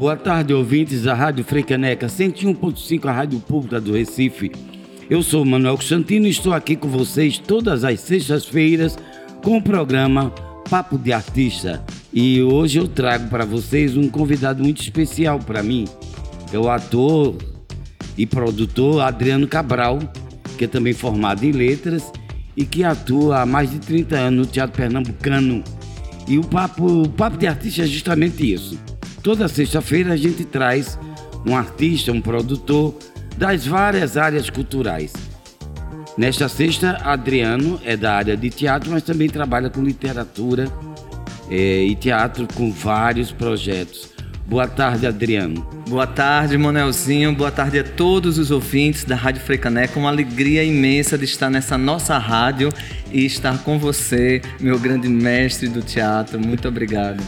Boa tarde, ouvintes da Rádio Freicaneca 101.5, a Rádio Pública do Recife. Eu sou Manuel Constantino e estou aqui com vocês todas as sextas-feiras com o programa Papo de Artista. E hoje eu trago para vocês um convidado muito especial para mim. É o ator e produtor Adriano Cabral, que é também formado em letras e que atua há mais de 30 anos no Teatro Pernambucano. E o papo, o papo de artista é justamente isso. Toda sexta-feira a gente traz um artista, um produtor das várias áreas culturais. Nesta sexta, Adriano é da área de teatro, mas também trabalha com literatura é, e teatro com vários projetos. Boa tarde, Adriano. Boa tarde, Manelzinho. Boa tarde a todos os ouvintes da Rádio Freicaneca. Uma alegria imensa de estar nessa nossa rádio e estar com você, meu grande mestre do teatro. Muito obrigado.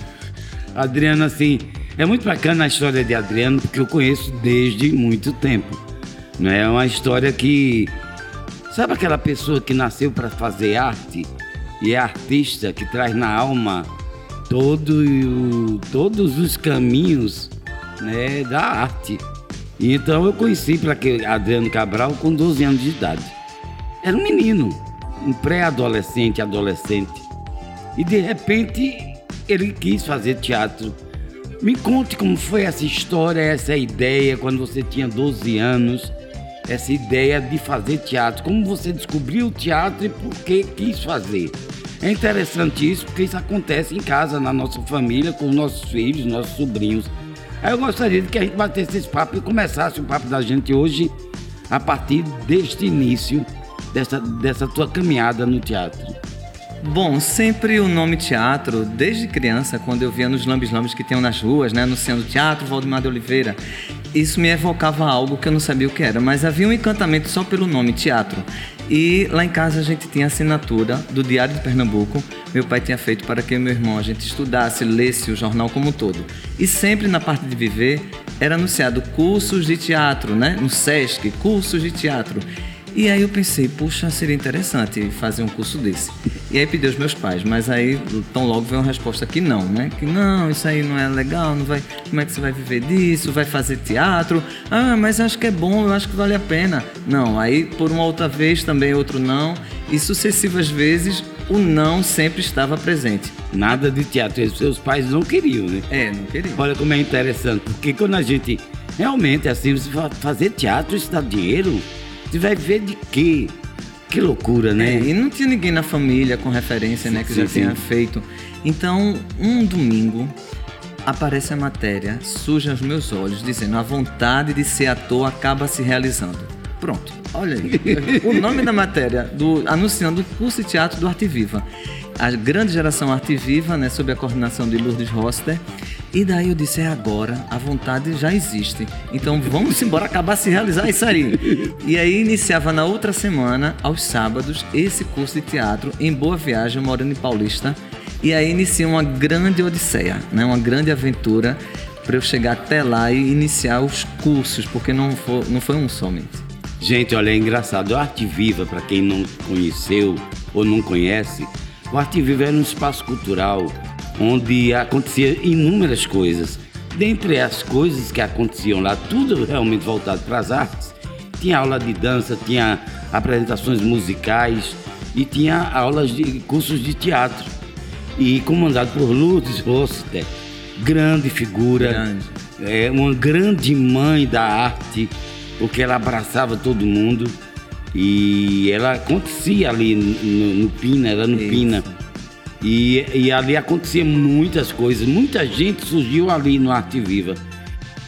Adriano, assim, é muito bacana a história de Adriano, porque eu conheço desde muito tempo. Né? É uma história que. Sabe aquela pessoa que nasceu para fazer arte e é artista, que traz na alma todo, todos os caminhos né, da arte. Então eu conheci para Adriano Cabral com 12 anos de idade. Era um menino, um pré-adolescente, adolescente. E de repente ele quis fazer teatro. Me conte como foi essa história, essa ideia quando você tinha 12 anos, essa ideia de fazer teatro. Como você descobriu o teatro e por que quis fazer? É interessante isso porque isso acontece em casa, na nossa família, com os nossos filhos, nossos sobrinhos. Aí eu gostaria de que a gente batesse esse papo e começasse o papo da gente hoje a partir deste início, dessa, dessa tua caminhada no teatro. Bom, sempre o nome teatro, desde criança, quando eu via nos lambes-lambes que tinham nas ruas, né, anunciando teatro Valdemar de Oliveira, isso me evocava algo que eu não sabia o que era, mas havia um encantamento só pelo nome teatro. E lá em casa a gente tinha assinatura do Diário de Pernambuco. Meu pai tinha feito para que meu irmão a gente estudasse, lesse o jornal como um todo. E sempre na parte de viver era anunciado cursos de teatro, né? No SESC, cursos de teatro. E aí eu pensei, puxa, seria interessante fazer um curso desse. E aí pedi aos meus pais, mas aí tão logo veio uma resposta que não, né? Que não, isso aí não é legal, não vai. Como é que você vai viver disso? Vai fazer teatro? Ah, mas acho que é bom, eu acho que vale a pena. Não, aí por uma outra vez também outro não. E sucessivas vezes o não sempre estava presente. Nada de teatro, seus pais não queriam, né? É, não queriam. Olha como é interessante, porque quando a gente realmente assim, fazer teatro, isso dá dinheiro você vai ver de quê? Que loucura, né? É, e não tinha ninguém na família com referência, sim, né, que sim, já sim. tinha feito. Então, um domingo aparece a matéria, surge aos meus olhos, dizendo: a vontade de ser ator acaba se realizando. Pronto, olha aí. o nome da matéria, do, anunciando o curso de teatro do Arte Viva. A grande geração Arte Viva, né, sob a coordenação de Lourdes Roster. E daí eu disse, é agora, a vontade já existe. Então vamos embora acabar se realizar isso aí. E aí iniciava na outra semana, aos sábados, esse curso de teatro em Boa Viagem, morando em Paulista. E aí inicia uma grande odisseia, né? uma grande aventura para eu chegar até lá e iniciar os cursos, porque não foi, não foi um somente. Gente, olha, é engraçado. O Arte Viva, para quem não conheceu ou não conhece, o Arte Viva era um espaço cultural onde acontecia inúmeras coisas. Dentre as coisas que aconteciam lá, tudo realmente voltado para as artes, tinha aula de dança, tinha apresentações musicais e tinha aulas de cursos de teatro. E comandado por Lourdes Roster, grande figura, grande. É, uma grande mãe da arte, porque ela abraçava todo mundo. E ela acontecia ali no, no Pina, era no Isso. Pina. E, e ali acontecia muitas coisas, muita gente surgiu ali no Arte Viva.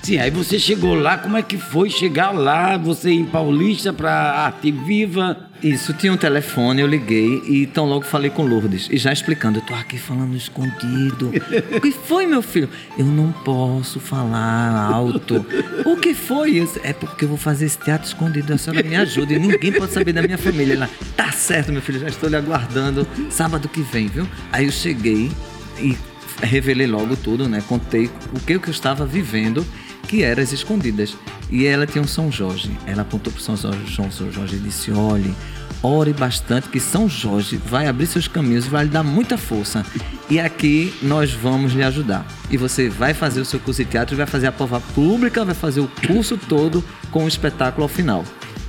Sim, aí você chegou lá, como é que foi chegar lá, você em Paulista para Arte Viva? Isso, tinha um telefone, eu liguei e tão logo falei com Lourdes. E já explicando, eu tô aqui falando escondido. o que foi, meu filho? Eu não posso falar alto. O que foi? Eu, é porque eu vou fazer esse teatro escondido, a senhora me ajuda. E ninguém pode saber da minha família. Ela, tá certo, meu filho, já estou lhe aguardando sábado que vem, viu? Aí eu cheguei e revelei logo tudo, né? Contei o que eu estava vivendo que era as escondidas. E ela tinha um São Jorge. Ela apontou para São Jorge, São Jorge e disse: olhe, ore bastante, que São Jorge vai abrir seus caminhos e vai lhe dar muita força. e aqui nós vamos lhe ajudar. E você vai fazer o seu curso de teatro, vai fazer a prova pública, vai fazer o curso todo com o espetáculo ao final.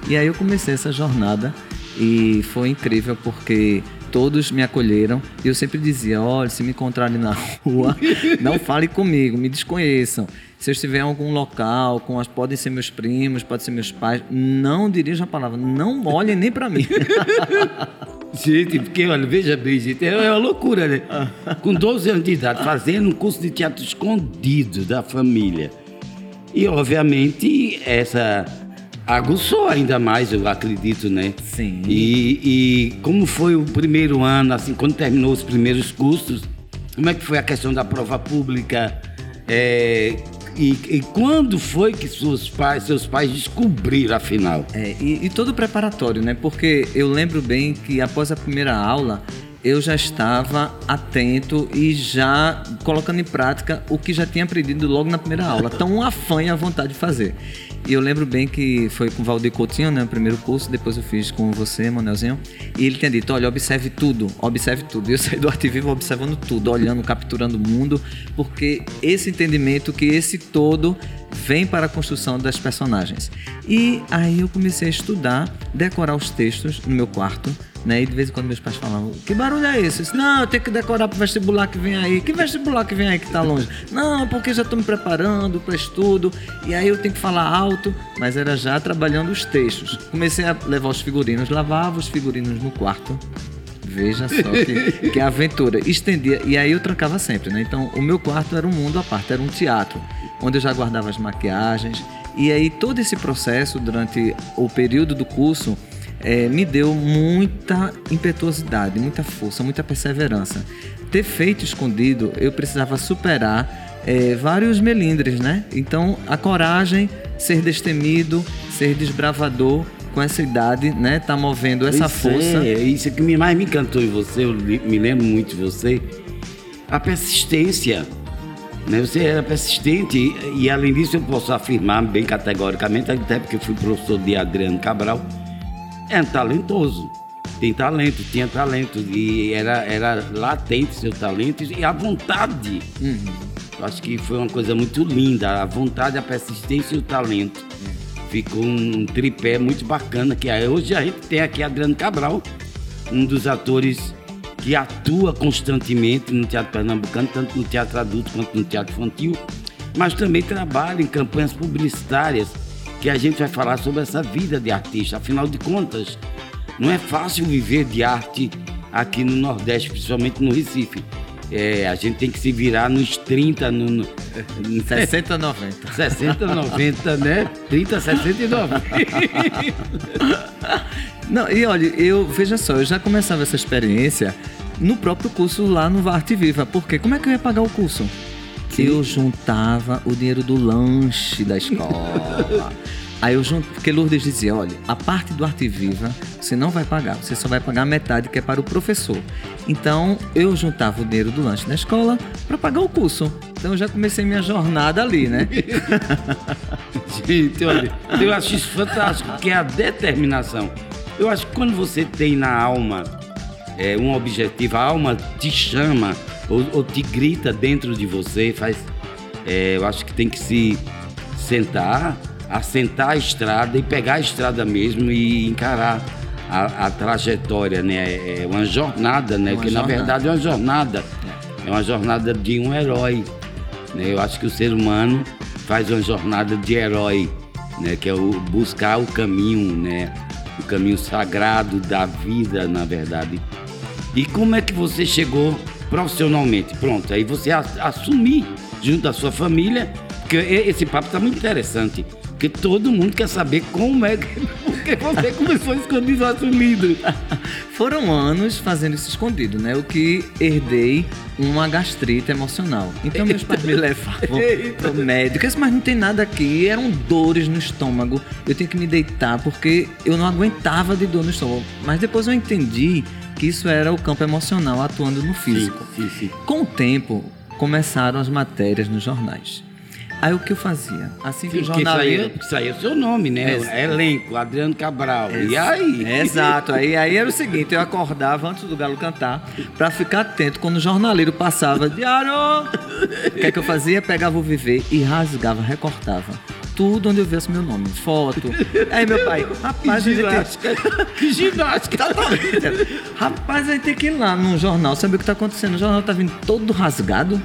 E aí eu comecei essa jornada e foi incrível porque todos me acolheram e eu sempre dizia: olha, se me encontrarem na rua, não fale comigo, me desconheçam. Se eu estiver em algum local, com as, podem ser meus primos, podem ser meus pais, não dirijam a palavra, não olhem nem para mim. Gente, porque, olha, veja bem, gente, é uma loucura, né? Com 12 anos de idade, fazendo um curso de teatro escondido da família. E, obviamente, essa aguçou ainda mais, eu acredito, né? Sim. E, e como foi o primeiro ano, assim, quando terminou os primeiros cursos, como é que foi a questão da prova pública? É, e, e, quando foi que seus pais, seus pais descobriram, afinal? É, e, e todo o preparatório, né? Porque eu lembro bem que após a primeira aula, eu já estava atento e já colocando em prática o que já tinha aprendido logo na primeira aula. Então, um afã e a vontade de fazer. E eu lembro bem que foi com o Valdir Coutinho, né, o primeiro curso, depois eu fiz com você, Manelzinho, e ele tinha dito, olha, observe tudo, observe tudo. E eu saí do Arte Vivo observando tudo, olhando, capturando o mundo, porque esse entendimento que esse todo vem para a construção das personagens. E aí eu comecei a estudar, decorar os textos no meu quarto, né? E de vez em quando meus pais falavam, que barulho é esse? Eu disse, não, eu tenho que decorar pro vestibular que vem aí. Que vestibular que vem aí que tá longe? Não, porque já estou me preparando para estudo. E aí eu tenho que falar alto, mas era já trabalhando os textos. Comecei a levar os figurinos, lavava os figurinos no quarto. Veja só que, que aventura. Estendia, e aí eu trancava sempre, né? Então o meu quarto era um mundo à parte, era um teatro, onde eu já guardava as maquiagens. E aí todo esse processo, durante o período do curso, é, me deu muita impetuosidade, muita força, muita perseverança. Ter feito escondido, eu precisava superar é, vários melindres, né? Então, a coragem, ser destemido, ser desbravador com essa idade, né? Tá movendo essa isso força. É, isso que mais me encantou em você, eu me lembro muito de você, a persistência. Né? Você era persistente e, além disso, eu posso afirmar bem categoricamente, até porque fui professor de Adriano Cabral, é talentoso. Tem talento, tinha talento. E era, era latente seu talento e a vontade. Uhum. Acho que foi uma coisa muito linda. A vontade, a persistência e o talento. Ficou um tripé muito bacana. Que hoje a gente tem aqui Adriano Cabral, um dos atores que atua constantemente no teatro pernambucano, tanto no teatro adulto quanto no teatro infantil, mas também trabalha em campanhas publicitárias que a gente vai falar sobre essa vida de artista. Afinal de contas, não é fácil viver de arte aqui no Nordeste, principalmente no Recife. É, a gente tem que se virar nos 30, no, no 60, 90. 60, 90, né? 30, 60 e 90. Não, e olha, eu, veja só, eu já começava essa experiência no próprio curso lá no Arte Viva. Porque como é que eu ia pagar o curso? Eu juntava o dinheiro do lanche da escola. Aí eu junto, porque Lourdes dizia, olha, a parte do Arte Viva você não vai pagar, você só vai pagar metade que é para o professor. Então eu juntava o dinheiro do lanche da escola para pagar o curso. Então eu já comecei minha jornada ali, né? Gente, olha, eu acho isso fantástico, que é a determinação. Eu acho que quando você tem na alma é, um objetivo, a alma te chama ou, ou te grita dentro de você, faz. É, eu acho que tem que se sentar, assentar a estrada e pegar a estrada mesmo e encarar a, a trajetória, né? É uma jornada, né? Uma que jornada. na verdade é uma jornada. É uma jornada de um herói. Né? Eu acho que o ser humano faz uma jornada de herói, né? Que é o buscar o caminho, né? O caminho sagrado da vida, na verdade. E como é que você chegou profissionalmente. Pronto, aí você assumir junto da sua família, porque esse papo está muito interessante. Porque todo mundo quer saber como é que porque você começou a esconder assumido. Foram anos fazendo isso escondido, né? O que herdei uma gastrite emocional. Então meus pais me levavam pro médico. Mas não tem nada aqui. Eram dores no estômago. Eu tinha que me deitar porque eu não aguentava de dor no estômago. Mas depois eu entendi que isso era o campo emocional atuando no físico. Sim, sim, sim. Com o tempo, começaram as matérias nos jornais. Aí o que eu fazia? Assim que Sim, o aí é o seu nome, né? Ex- Elenco, Adriano Cabral. E aí? É, Exato. Aí, aí era o seguinte, eu acordava antes do galo cantar pra ficar atento quando o jornaleiro passava, Diário! O que é que eu fazia? Pegava o viver e rasgava, recortava. Tudo onde eu visse meu nome, foto. Aí meu pai, rapaz, Que ginástica. Que ginástica. Rapaz, aí tem que ir lá no jornal, saber o que tá acontecendo. O jornal tá vindo todo rasgado.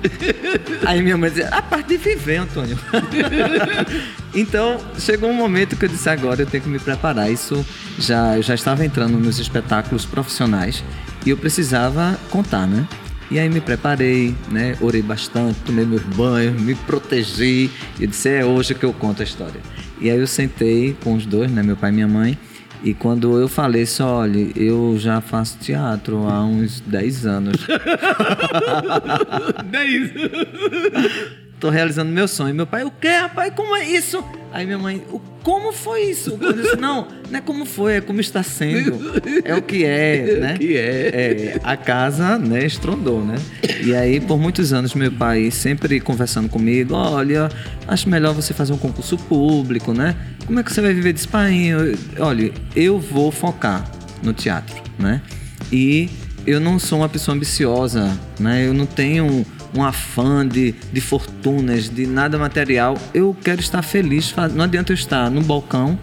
Aí minha mãe dizia, a parte de viver, Antônio. então, chegou um momento que eu disse, agora eu tenho que me preparar. Isso já, eu já estava entrando nos espetáculos profissionais e eu precisava contar, né? E aí me preparei, né? Orei bastante, tomei meus banhos, me protegi e disse: é hoje que eu conto a história. E aí eu sentei com os dois, né? Meu pai e minha mãe. E quando eu falei só, olha, eu já faço teatro há uns 10 anos. 10! Estou realizando meu sonho. Meu pai, o quê, rapaz? Como é isso? Aí minha mãe, o, como foi isso? Eu disse, não, não é como foi, é como está sendo. É o que é, né? É o né? que é. é. A casa, né, estrondou, né? E aí, por muitos anos, meu pai sempre conversando comigo, olha, acho melhor você fazer um concurso público, né? Como é que você vai viver desse pai? Olha, eu vou focar no teatro, né? E eu não sou uma pessoa ambiciosa, né? Eu não tenho um, afã de, de fortunas, de nada material. Eu quero estar feliz. Não adianta eu estar no balcão,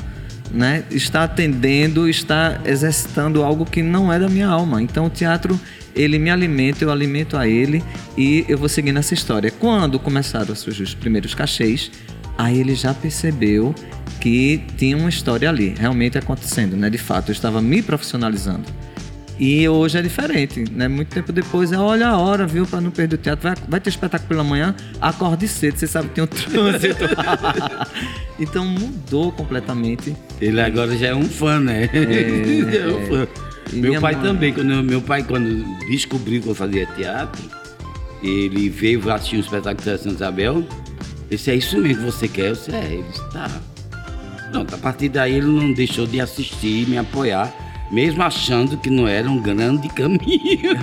né? Estar atendendo, estar exercitando algo que não é da minha alma. Então o teatro ele me alimenta, eu alimento a ele e eu vou seguindo essa história. Quando começaram a surgir os primeiros cachês, aí ele já percebeu que tinha uma história ali, realmente acontecendo, né? De fato, eu estava me profissionalizando. E hoje é diferente, né? Muito tempo depois é olha a hora, viu, para não perder o teatro. Vai, vai ter espetáculo pela manhã, acorde cedo, você sabe que tem um trânsito. então mudou completamente. Ele agora já é um fã, né? É, um fã. Meu pai mãe? também, quando eu- meu pai quando descobriu que eu fazia teatro, ele veio assistir um espetáculo de Santa Isabel. Ele disse, é isso mesmo que você quer? Eu disse, é, ele disse, tá. Pronto, a partir daí ele não deixou de assistir e me apoiar, mesmo achando que não era um grande caminho.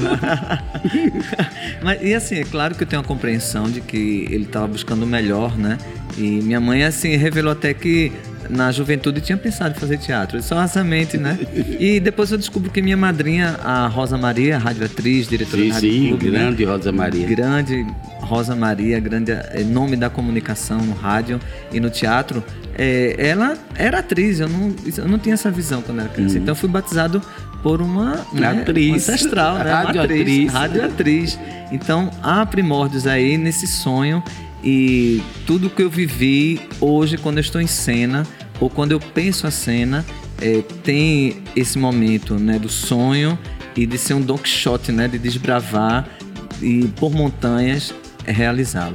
Mas, e assim, é claro que eu tenho uma compreensão de que ele estava buscando o melhor, né? E minha mãe, assim, revelou até que na juventude tinha pensado em fazer teatro, só assamente, né? E depois eu descubro que minha madrinha, a Rosa Maria, radioatriz, diretora sim, da Rádio sim, Clube, né? grande Rosa Maria. grande Rosa Maria, grande eh, nome da comunicação no rádio e no teatro, eh, ela era atriz, eu não, eu não tinha essa visão quando era criança. Então eu fui batizado por uma né, Uhum. Atriz. uma ancestral, né? Radioatriz. atriz, radioatriz. Então há primórdios aí nesse sonho e tudo que eu vivi hoje quando eu estou em cena ou quando eu penso a cena eh, tem esse momento né, do sonho e de ser um Don Quixote, né, de desbravar e por montanhas é realizá-lo.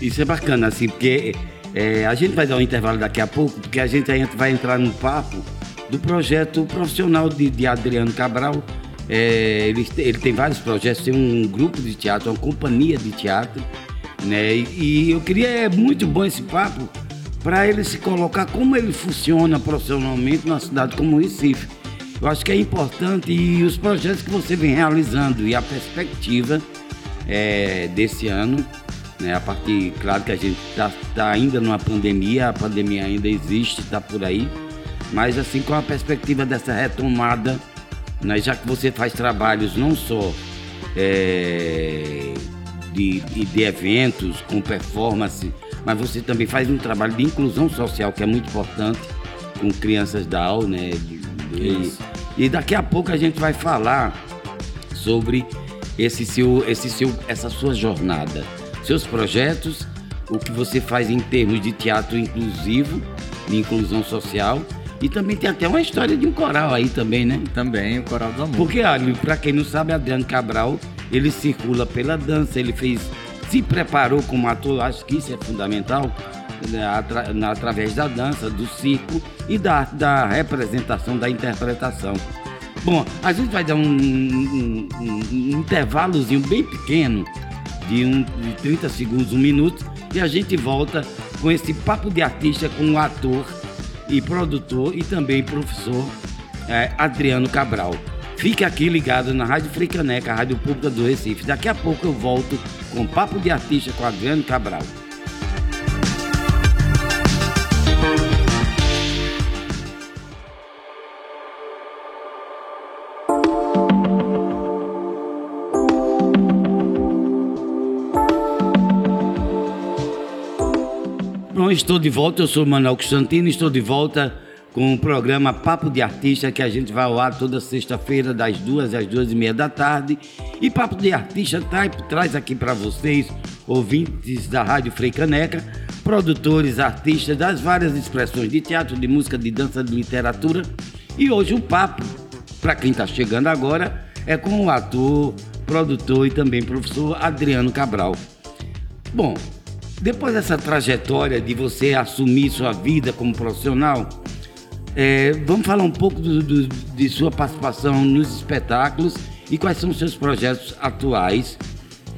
Isso é bacana, assim, porque é, a gente vai dar um intervalo daqui a pouco, porque a gente vai entrar no papo do projeto profissional de, de Adriano Cabral. É, ele, ele tem vários projetos, tem um grupo de teatro, uma companhia de teatro, né? E, e eu queria, é muito bom esse papo, para ele se colocar como ele funciona profissionalmente numa cidade como Recife. Eu acho que é importante e os projetos que você vem realizando e a perspectiva é, desse ano, né? A partir, claro que a gente está ainda numa pandemia, a pandemia ainda existe, está por aí, mas assim com a perspectiva dessa retomada, né? já que você faz trabalhos não só é, de, de, de eventos com performance, mas você também faz um trabalho de inclusão social que é muito importante com crianças da aula, né? E, e daqui a pouco a gente vai falar sobre esse seu, esse seu, essa sua jornada, seus projetos, o que você faz em termos de teatro inclusivo, de inclusão social. E também tem até uma história de um coral aí também, né? Também o Coral do Amor. Porque, olha, pra quem não sabe, Adriano Cabral, ele circula pela dança, ele fez, se preparou como ator, acho que isso é fundamental, né, atra- na- através da dança, do circo e da, da representação, da interpretação. Bom, a gente vai dar um, um- um- um intervalozinho bem pequeno, de, um, de 30 segundos, um minuto, e a gente volta com esse papo de artista com o ator e produtor e também professor é, Adriano Cabral. Fique aqui ligado na Rádio Fricaneca, a Rádio Pública do Recife. Daqui a pouco eu volto com Papo de Artista com Adriano Cabral. Bom, estou de volta, eu sou Manuel Constantino, estou de volta com o programa Papo de Artista, que a gente vai ao ar toda sexta-feira, das duas às duas e meia da tarde. E Papo de Artista traz, traz aqui para vocês, ouvintes da Rádio Frei Caneca, produtores, artistas das várias expressões de teatro, de música, de dança, de literatura. E hoje o papo, para quem está chegando agora, é com o ator, produtor e também professor Adriano Cabral. Bom, depois dessa trajetória de você assumir sua vida como profissional, é, vamos falar um pouco do, do, de sua participação nos espetáculos e quais são os seus projetos atuais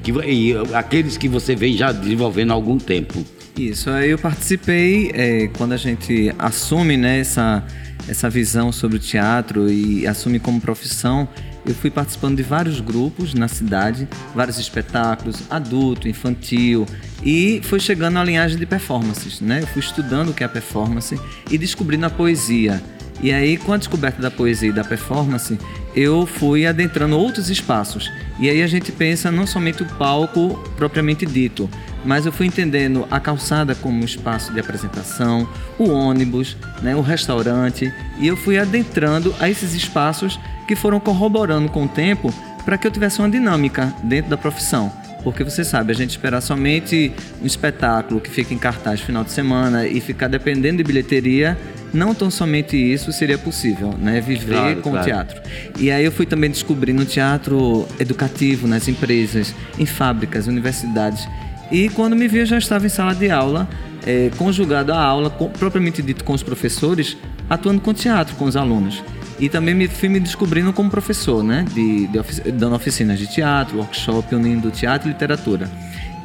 que, e aqueles que você vem já desenvolvendo há algum tempo. Isso, eu participei é, quando a gente assume né, essa, essa visão sobre o teatro e assume como profissão eu fui participando de vários grupos na cidade, vários espetáculos, adulto, infantil, e foi chegando à linhagem de performances, né? Eu fui estudando o que é a performance e descobrindo a poesia. E aí, com a descoberta da poesia e da performance, eu fui adentrando outros espaços. E aí a gente pensa não somente o palco propriamente dito, mas eu fui entendendo a calçada como um espaço de apresentação, o ônibus, né, o restaurante, e eu fui adentrando a esses espaços que foram corroborando com o tempo para que eu tivesse uma dinâmica dentro da profissão. Porque você sabe, a gente esperar somente um espetáculo que fica em cartaz final de semana e ficar dependendo de bilheteria, não tão somente isso seria possível, né? Viver claro, com claro. o teatro. E aí eu fui também descobrindo teatro educativo nas empresas, em fábricas, universidades. E quando me vi, eu já estava em sala de aula, é, conjugado à aula, com, propriamente dito com os professores, atuando com teatro com os alunos. E também me fui me descobrindo como professor, né? De, de ofici dando oficinas de teatro, workshop, unindo teatro e literatura.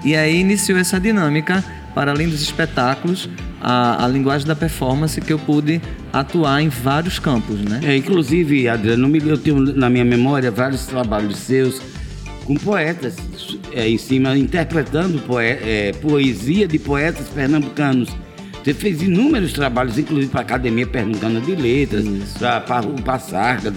E aí iniciou essa dinâmica, para além dos espetáculos, a, a linguagem da performance que eu pude atuar em vários campos, né? É, inclusive, Adriano, eu tenho na minha memória vários trabalhos seus com poetas é, em cima, interpretando poe é, poesia de poetas pernambucanos você fez inúmeros trabalhos, inclusive para a Academia Pernambucana de Letras, para o Passarga,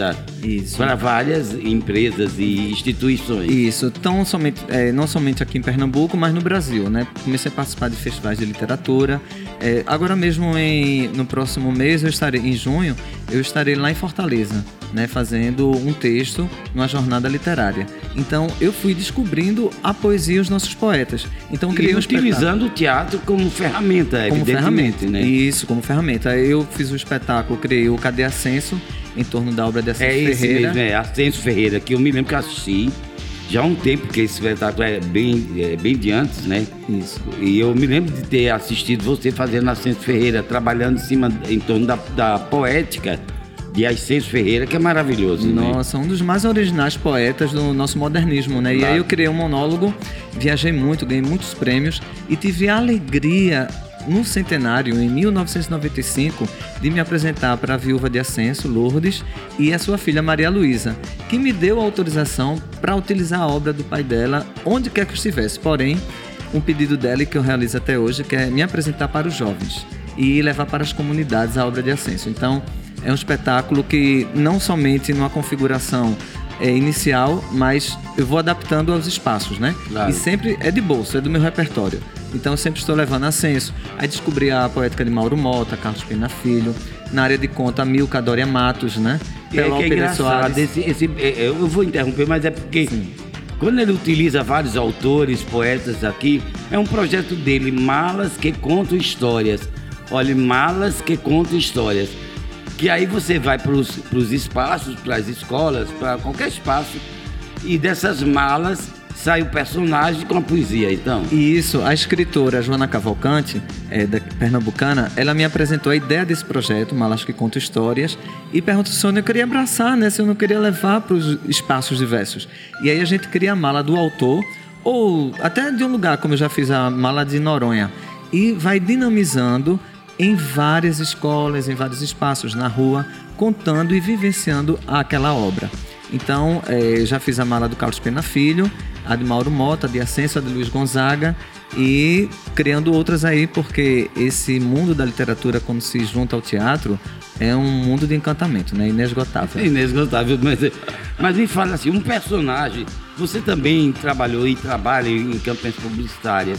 para várias empresas e instituições. Isso, tão somente, é, não somente aqui em Pernambuco, mas no Brasil. Né? Comecei a participar de festivais de literatura. É, agora mesmo, em, no próximo mês, eu estarei, em junho, eu estarei lá em Fortaleza né, fazendo um texto numa jornada literária. Então eu fui descobrindo a poesia e os nossos poetas. Então criei um utilizando o teatro como ferramenta, como ferramenta, né? Isso, como ferramenta. Eu fiz o espetáculo, criei o Cadê Ascenso em torno da obra de Ascenso é Ferreira. Mesmo, é Ascenso Ferreira, que eu me lembro que assisti já há um tempo, que esse espetáculo é bem, é bem de antes, né? Isso. E eu me lembro de ter assistido você fazendo Ascenso Ferreira, trabalhando em cima, em torno da, da poética de Ascenso Ferreira, que é maravilhoso. Né? Nossa, né? um dos mais originais poetas do nosso modernismo, né? Claro. E aí eu criei um monólogo, viajei muito, ganhei muitos prêmios e tive a alegria no centenário, em 1995, de me apresentar para a viúva de Ascenso, Lourdes, e a sua filha Maria Luísa, que me deu autorização para utilizar a obra do pai dela onde quer que estivesse. Porém, um pedido dela que eu realizo até hoje, que é me apresentar para os jovens e levar para as comunidades a obra de Ascenso. Então, é um espetáculo que não somente numa configuração é, inicial, mas eu vou adaptando aos espaços, né? Claro. E sempre é de bolso, é do meu repertório. Então eu sempre estou levando ascenso. Aí descobri a poética de Mauro Mota, Carlos Pena Filho, na área de conta Milka Dória Matos, né? É, que é engraçado, esse, esse, é, é, eu vou interromper, mas é porque Sim. quando ele utiliza vários autores, poetas aqui, é um projeto dele, Malas que Contam Histórias. Olha, Malas que Contam Histórias que aí você vai para os espaços, para as escolas, para qualquer espaço, e dessas malas sai o personagem com a poesia, então. Isso, a escritora Joana Cavalcante, é, da Pernambucana, ela me apresentou a ideia desse projeto, Malas que Conta Histórias, e perguntou se eu queria abraçar, né? Se eu não queria levar para os espaços diversos. E aí a gente cria a mala do autor, ou até de um lugar, como eu já fiz a mala de Noronha, e vai dinamizando em várias escolas, em vários espaços na rua, contando e vivenciando aquela obra. Então, é, já fiz a mala do Carlos Pena Filho, a de Mauro Mota, de Ascenso, a de Luiz Gonzaga e criando outras aí, porque esse mundo da literatura, quando se junta ao teatro, é um mundo de encantamento, né? Inesgotável. Inesgotável, mas, mas me fala assim, um personagem, você também trabalhou e trabalha em campanhas publicitárias.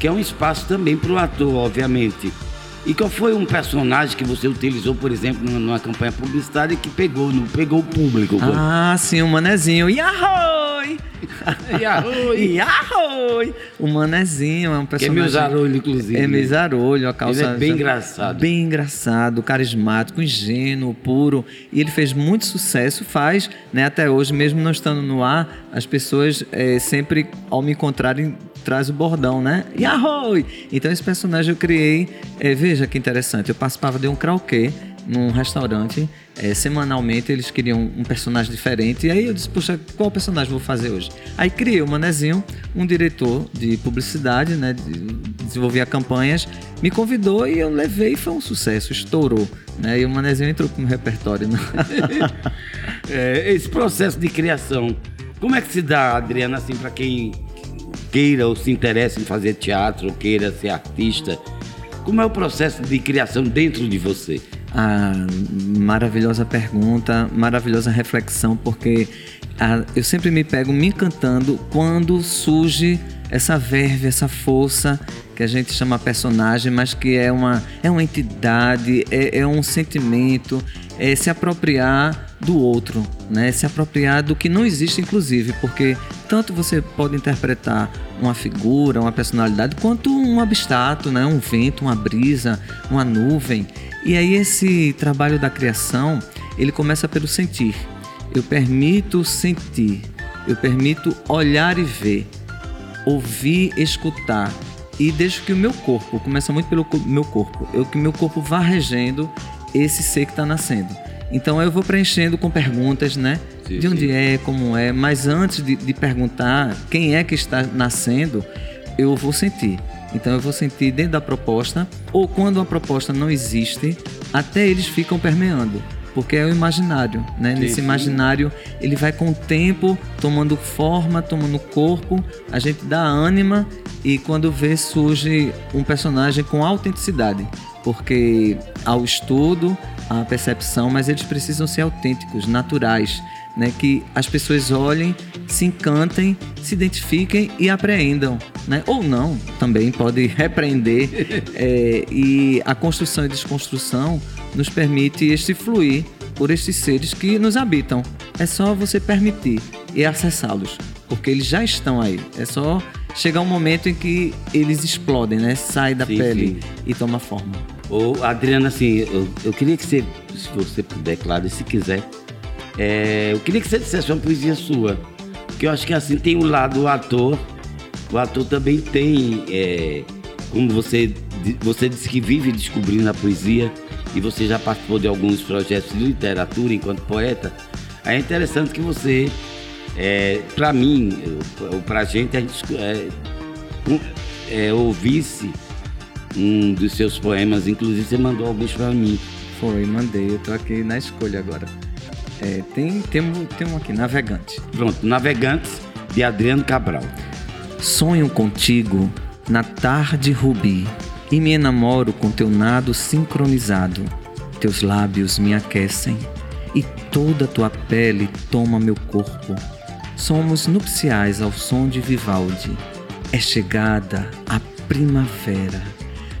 que é um espaço também para o ator, obviamente. E qual foi um personagem que você utilizou, por exemplo, numa campanha publicitária que pegou, no, pegou o público? Ah, sim, o Manezinho. Yahoi! Yahoi! Yahoi! O Manezinho é um personagem... Que é meu zarolho, inclusive. É meu zarolho, a calça... Ele é bem engraçado. Bem engraçado, carismático, ingênuo, puro. E ele fez muito sucesso, faz, né? Até hoje, mesmo não estando no ar, as pessoas é, sempre, ao me encontrarem, traz o bordão, né? Yahoo! Então esse personagem eu criei, é, veja que interessante, eu participava de um karaokê num restaurante, é, semanalmente eles queriam um personagem diferente, e aí eu disse, poxa, qual personagem vou fazer hoje? Aí criei o Manezinho, um diretor de publicidade, né, de, desenvolvia campanhas, me convidou e eu levei foi um sucesso, estourou, né, e o Manezinho entrou no repertório. Né? é, esse processo de criação, como é que se dá, Adriana, assim, para quem queira ou se interesse em fazer teatro, ou queira ser artista, como é o processo de criação dentro de você? Ah, maravilhosa pergunta, maravilhosa reflexão, porque ah, eu sempre me pego me encantando quando surge essa verve, essa força que a gente chama personagem, mas que é uma, é uma entidade, é, é um sentimento, é se apropriar do outro, né? Se apropriar do que não existe, inclusive, porque tanto você pode interpretar uma figura, uma personalidade, quanto um abstrato, né? Um vento, uma brisa, uma nuvem. E aí esse trabalho da criação, ele começa pelo sentir. Eu permito sentir, eu permito olhar e ver, ouvir, escutar e deixo que o meu corpo, começa muito pelo meu corpo, eu que meu corpo vá regendo esse ser que está nascendo. Então eu vou preenchendo com perguntas, né? Sim, de onde sim. é, como é. Mas antes de, de perguntar quem é que está nascendo, eu vou sentir. Então eu vou sentir dentro da proposta, ou quando a proposta não existe, até eles ficam permeando. Porque é o imaginário, né? Sim, Nesse imaginário, ele vai com o tempo tomando forma, tomando corpo, a gente dá ânima e quando vê surge um personagem com autenticidade. Porque ao estudo, a percepção, mas eles precisam ser autênticos, naturais, né? Que as pessoas olhem, se encantem, se identifiquem e apreendam, né? Ou não, também pode repreender. é, e a construção e desconstrução nos permite este fluir por estes seres que nos habitam. É só você permitir e acessá-los, porque eles já estão aí. É só chegar um momento em que eles explodem, né? Sai da sim, pele sim. e toma forma. Ô, Adriana, assim, eu, eu, queria que você, se você puder, claro, e se quiser, é, eu queria que você dissesse uma poesia sua. Porque eu acho que assim tem o lado do ator. O ator também tem, é, como você, você disse que vive descobrindo a poesia e você já participou de alguns projetos de literatura enquanto poeta. É interessante que você, é, para mim, ou para a gente, a gente é, é, ouvisse um dos seus poemas, inclusive você mandou alguns para mim. Foi, mandei, eu tô aqui na escolha agora. É, tem, tem, tem um aqui, Navegante. Pronto, Navegantes, de Adriano Cabral. Sonho contigo na tarde rubi e me enamoro com teu nado sincronizado. Teus lábios me aquecem e toda tua pele toma meu corpo. Somos nupciais ao som de Vivaldi. É chegada a primavera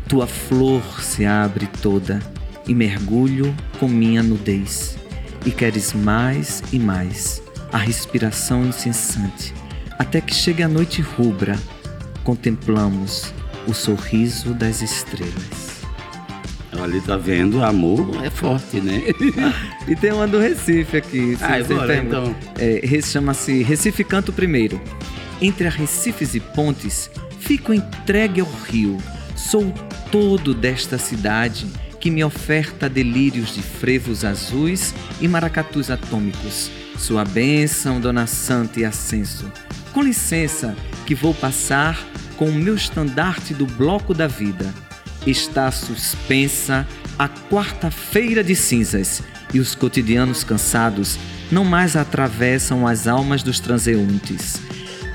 tua flor se abre toda e mergulho com minha nudez. E queres mais e mais a respiração incessante, até que chegue a noite rubra, contemplamos o sorriso das estrelas. Olha, tá vendo? Amor é forte, né? e tem uma do Recife aqui. Ah, bora, então. É, Chama-se Recife Canto Primeiro. Entre Recifes e Pontes, fico entregue ao rio. Sou todo desta cidade que me oferta delírios de frevos azuis e maracatus atômicos. Sua bênção, Dona Santa e Ascenso. Com licença, que vou passar com o meu estandarte do bloco da vida. Está suspensa a quarta-feira de cinzas e os cotidianos cansados não mais atravessam as almas dos transeuntes.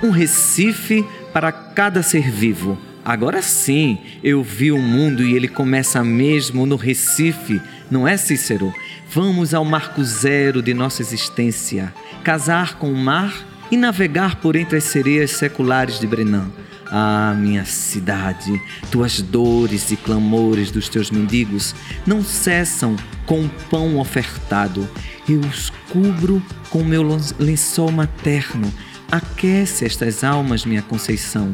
Um Recife para cada ser vivo Agora sim, eu vi o mundo e ele começa mesmo no Recife, não é, Cícero? Vamos ao marco zero de nossa existência, casar com o mar e navegar por entre as sereias seculares de Brenan. Ah, minha cidade, tuas dores e clamores dos teus mendigos não cessam com o pão ofertado. Eu os cubro com meu lençol materno. Aquece estas almas, minha Conceição.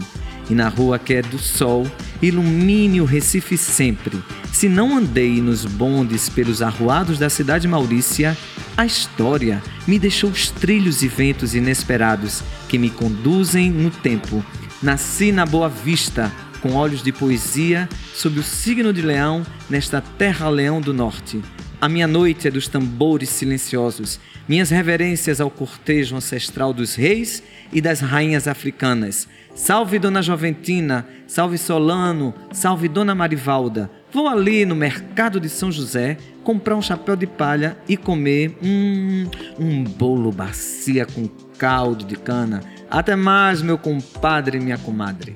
E na rua que é do sol, ilumine o Recife sempre. Se não andei nos bondes pelos arruados da cidade Maurícia, a história me deixou os trilhos e ventos inesperados que me conduzem no tempo. Nasci na Boa Vista, com olhos de poesia, sob o signo de leão, nesta terra-leão do norte. A minha noite é dos tambores silenciosos, minhas reverências ao cortejo ancestral dos reis e das rainhas africanas. Salve Dona Joventina, salve Solano, salve Dona Marivalda. Vou ali no mercado de São José comprar um chapéu de palha e comer hum, um bolo bacia com caldo de cana. Até mais, meu compadre e minha comadre.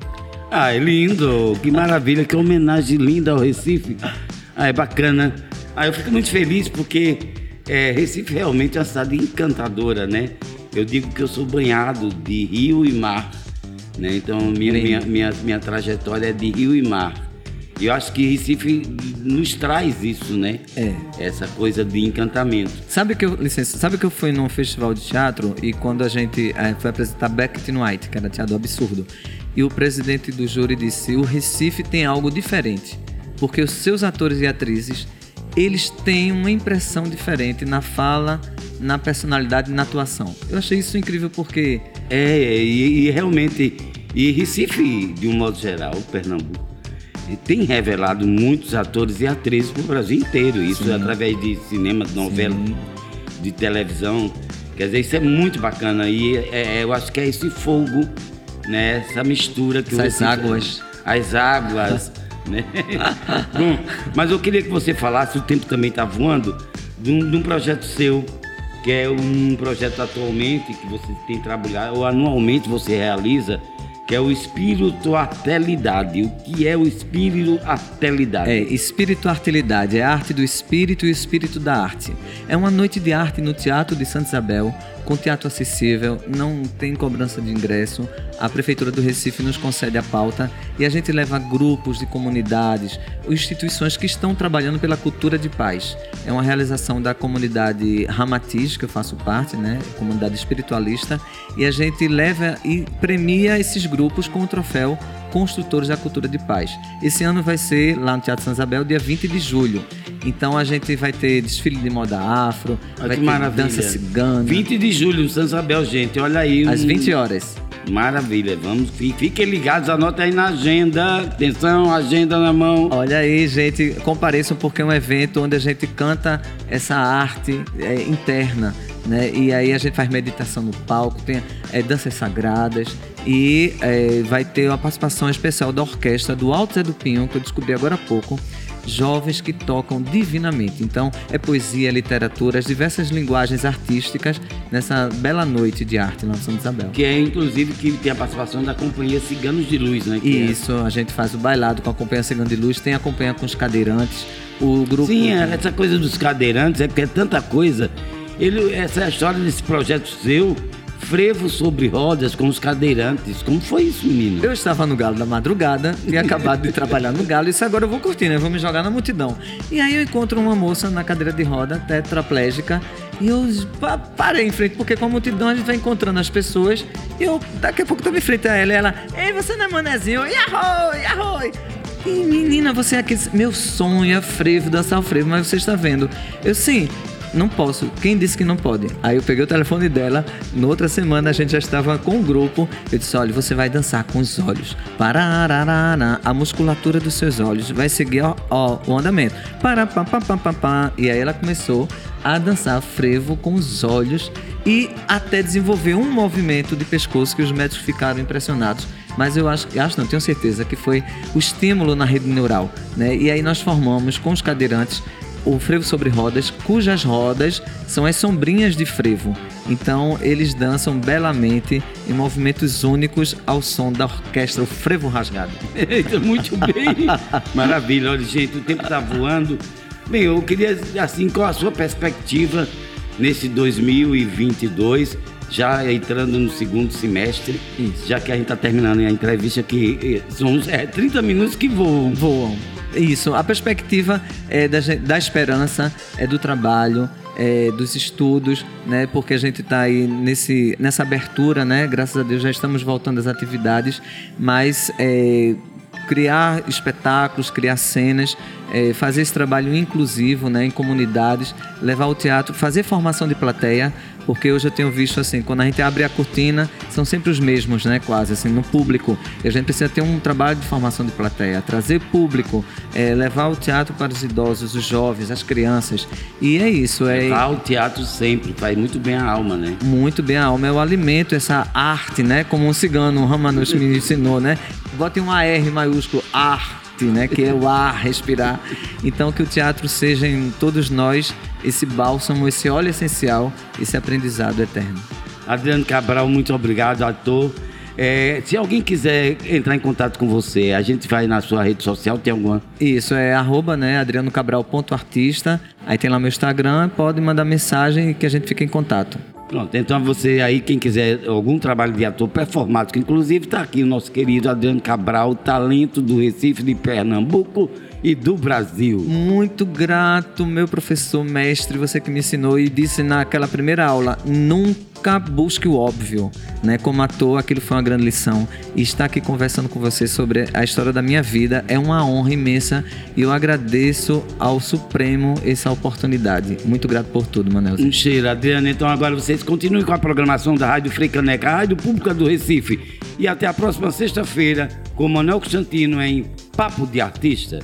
É lindo! Que maravilha, que homenagem linda ao Recife. Ah, é bacana. Ah, eu fico muito feliz porque é, Recife realmente é uma cidade encantadora, né? Eu digo que eu sou banhado de rio e mar. Né? Então, minha, minha, minha, minha trajetória é de rio e mar. E eu acho que Recife nos traz isso, né? É. Essa coisa de encantamento. Sabe que eu, licença, sabe que eu fui num festival de teatro e quando a gente é, foi apresentar Beckett White, que era teatro absurdo, e o presidente do júri disse: "O Recife tem algo diferente, porque os seus atores e atrizes, eles têm uma impressão diferente na fala, na personalidade e na atuação". Eu achei isso incrível porque é, e, e realmente, e Recife, de um modo geral, Pernambuco, tem revelado muitos atores e atrizes para o Brasil inteiro. Isso Sim. através de cinema, de novela, Sim. de televisão. Quer dizer, isso é muito bacana. E é, é, eu acho que é esse fogo, né? essa mistura que Essas você, águas. As águas. né? Bom, mas eu queria que você falasse, o tempo também está voando, de um, de um projeto seu que é um projeto atualmente que você tem trabalhado, ou anualmente você realiza, que é o espiritualidade. O que é o espiritualidade? É, espiritualidade é a arte do espírito e o espírito da arte. É uma noite de arte no Teatro de Santa Isabel, com teatro acessível, não tem cobrança de ingresso. A Prefeitura do Recife nos concede a pauta e a gente leva grupos de comunidades, instituições que estão trabalhando pela cultura de paz. É uma realização da comunidade Ramatiz, que eu faço parte, né? Comunidade espiritualista, e a gente leva e premia esses grupos com o troféu Construtores da Cultura de Paz. Esse ano vai ser lá no Teatro São Isabel, dia 20 de julho. Então a gente vai ter desfile de moda afro, Olha vai ter maravilha. dança cigana. 20 de julho São Isabel, gente. Olha aí. Às 20 horas. Maravilha, vamos, fiquem ligados, anota aí na agenda, atenção, agenda na mão. Olha aí, gente, compareçam porque é um evento onde a gente canta essa arte é, interna, né? E aí a gente faz meditação no palco, tem é, danças sagradas e é, vai ter uma participação especial da orquestra do Alto Zé do Pinho, que eu descobri agora há pouco, jovens que tocam divinamente. Então, é poesia, literatura, as diversas linguagens artísticas nessa bela noite de arte na São Isabel. Que é, inclusive, que tem a participação da Companhia Ciganos de Luz, né? Que é Isso, é... a gente faz o bailado com a Companhia Ciganos de Luz, tem a Companhia com os cadeirantes, o grupo... Sim, é, essa coisa dos cadeirantes é porque é tanta coisa. Ele, essa é a história desse projeto seu frevo sobre rodas com os cadeirantes. Como foi isso, menino? Eu estava no Galo da madrugada, tinha acabado de trabalhar no Galo, e isso agora eu vou curtir, né? Vou me jogar na multidão. E aí eu encontro uma moça na cadeira de roda, tetraplégica, e eu parei em frente, porque com a multidão a gente vai encontrando as pessoas, e eu daqui a pouco tô em frente a ela, e ela, ei, você não é manezinho? Yahoo, yahoo! E menina, você é aqui. Meu sonho é frevo, dançar o frevo, mas você está vendo. Eu sim, não posso. Quem disse que não pode? Aí eu peguei o telefone dela, na outra semana a gente já estava com o grupo. Eu disse: olha, você vai dançar com os olhos. Parararara, a musculatura dos seus olhos vai seguir ó, ó, o andamento. Para, pá, pá, pá, pá, pá. E aí ela começou a dançar frevo com os olhos e até desenvolver um movimento de pescoço que os médicos ficaram impressionados. Mas eu acho, acho não, tenho certeza que foi o estímulo na rede neural, né? E aí nós formamos com os cadeirantes o frevo sobre rodas, cujas rodas são as sombrinhas de frevo. Então eles dançam belamente em movimentos únicos ao som da orquestra, o frevo rasgado. Eita, muito bem! Maravilha, olha, gente, o tempo está voando. Bem, eu queria, assim, qual a sua perspectiva nesse 2022? já entrando no segundo semestre, Isso. já que a gente está terminando a entrevista que são é, 30 minutos que voam. Voam. Isso, a perspectiva é da, da esperança, é do trabalho, é, dos estudos, né? Porque a gente está aí nesse, nessa abertura, né? Graças a Deus já estamos voltando às atividades, mas é, criar espetáculos, criar cenas, é, fazer esse trabalho inclusivo né, em comunidades, levar o teatro, fazer formação de plateia, porque hoje eu tenho visto assim, quando a gente abre a cortina, são sempre os mesmos, né, quase, assim, no público. E a gente precisa ter um trabalho de formação de plateia, trazer público, é, levar o teatro para os idosos, os jovens, as crianças. E é isso. É... Levar o teatro sempre, faz muito bem a alma, né? Muito bem a alma, é o alimento, essa arte, né, como um cigano, o Ramanush me ensinou, né? Bote um AR maiúsculo, arte, né? Que é o ar, respirar. Então que o teatro seja em todos nós esse bálsamo, esse óleo essencial, esse aprendizado eterno. Adriano Cabral, muito obrigado, ator. É, se alguém quiser entrar em contato com você, a gente vai na sua rede social, tem alguma? Isso, é arroba, né, adrianocabral.artista. Aí tem lá meu Instagram, pode mandar mensagem que a gente fica em contato. Pronto, então você aí, quem quiser algum trabalho de ator performático, inclusive está aqui o nosso querido Adriano Cabral, talento do Recife de Pernambuco e do Brasil. Muito grato, meu professor, mestre, você que me ensinou e disse naquela primeira aula, nunca busque o óbvio, né? Como ator, aquilo foi uma grande lição. E estar aqui conversando com você sobre a história da minha vida é uma honra imensa e eu agradeço ao Supremo essa oportunidade. Muito grato por tudo, Manel. Um cheiro, Adriana. Então agora vocês continuem com a programação da Rádio Freicaneca, a Rádio Pública do Recife. E até a próxima sexta-feira com Manuel Constantino em Papo de Artista.